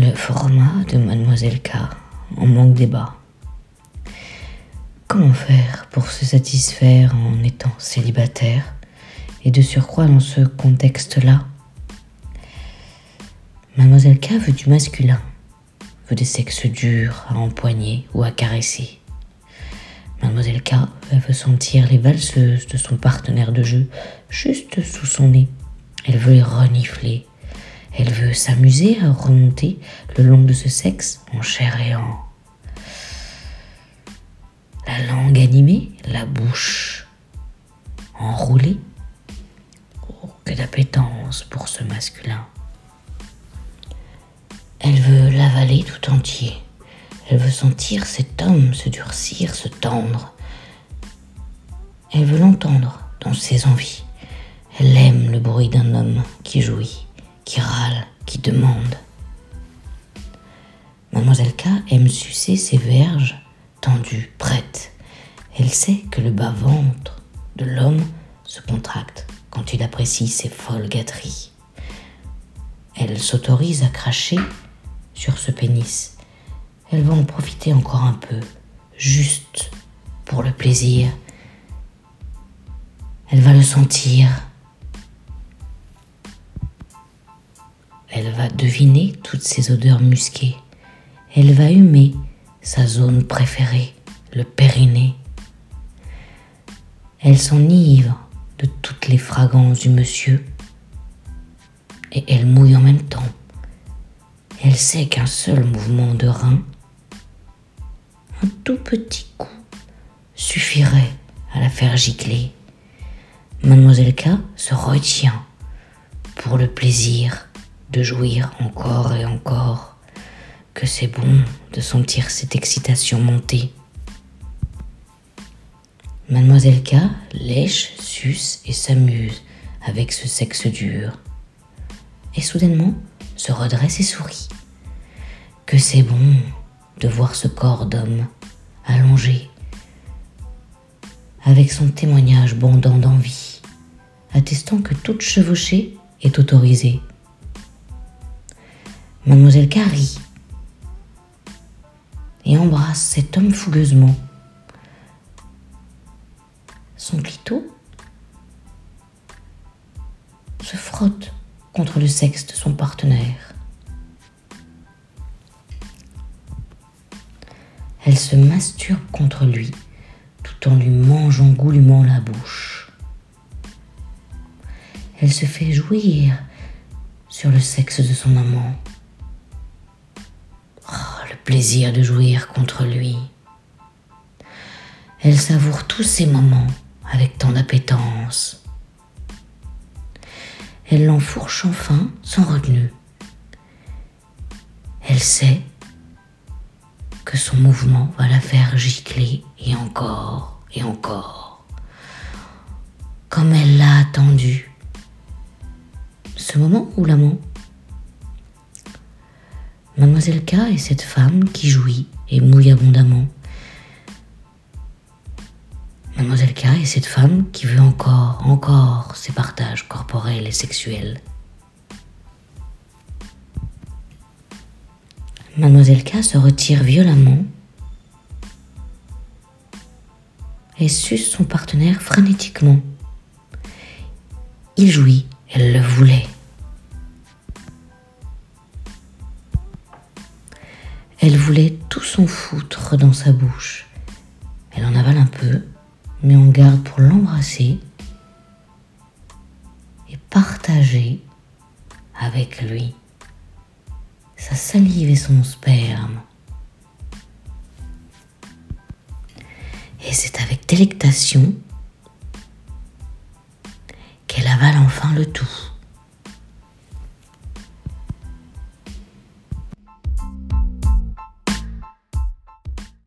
Le format de Mademoiselle K en manque débat. Comment faire pour se satisfaire en étant célibataire et de surcroît dans ce contexte-là? Mademoiselle K veut du masculin, veut des sexes durs à empoigner ou à caresser. Mademoiselle K veut sentir les valseuses de son partenaire de jeu juste sous son nez. Elle veut les renifler. Veut s'amuser à remonter le long de ce sexe en chair et en la langue animée, la bouche enroulée. Oh, que d'appétence pour ce masculin. Elle veut l'avaler tout entier. Elle veut sentir cet homme se durcir, se tendre. Elle veut l'entendre dans ses envies. Elle aime le bruit d'un homme qui jouit, qui râle, qui demande. Mademoiselle K aime sucer ses verges tendue, prête. Elle sait que le bas-ventre de l'homme se contracte quand il apprécie ses folles gâteries. Elle s'autorise à cracher sur ce pénis. Elle va en profiter encore un peu, juste pour le plaisir. Elle va le sentir. Deviner toutes ces odeurs musquées. Elle va humer sa zone préférée, le périnée. Elle s'enivre de toutes les fragrances du monsieur et elle mouille en même temps. Elle sait qu'un seul mouvement de rein, un tout petit coup, suffirait à la faire gicler. Mademoiselle K se retient pour le plaisir de jouir encore et encore que c'est bon de sentir cette excitation monter. Mademoiselle K lèche, suce et s'amuse avec ce sexe dur. Et soudainement se redresse et sourit. Que c'est bon de voir ce corps d'homme allongé, avec son témoignage bondant d'envie, attestant que toute chevauchée est autorisée. Mademoiselle rit et embrasse cet homme fougueusement. Son clito se frotte contre le sexe de son partenaire. Elle se masturbe contre lui tout en lui mangeant goulûment la bouche. Elle se fait jouir sur le sexe de son amant plaisir de jouir contre lui. Elle savoure tous ces moments avec tant d'appétence. Elle l'enfourche enfin sans retenue. Elle sait que son mouvement va la faire gicler et encore et encore, comme elle l'a attendu. Ce moment où l'amant Mademoiselle K est cette femme qui jouit et mouille abondamment. Mademoiselle K est cette femme qui veut encore, encore ses partages corporels et sexuels. Mademoiselle K se retire violemment et suce son partenaire frénétiquement. Il jouit, elle le voulait. Elle voulait tout son foutre dans sa bouche. Elle en avale un peu, mais on garde pour l'embrasser et partager avec lui sa salive et son sperme. Et c'est avec délectation qu'elle avale enfin le tout.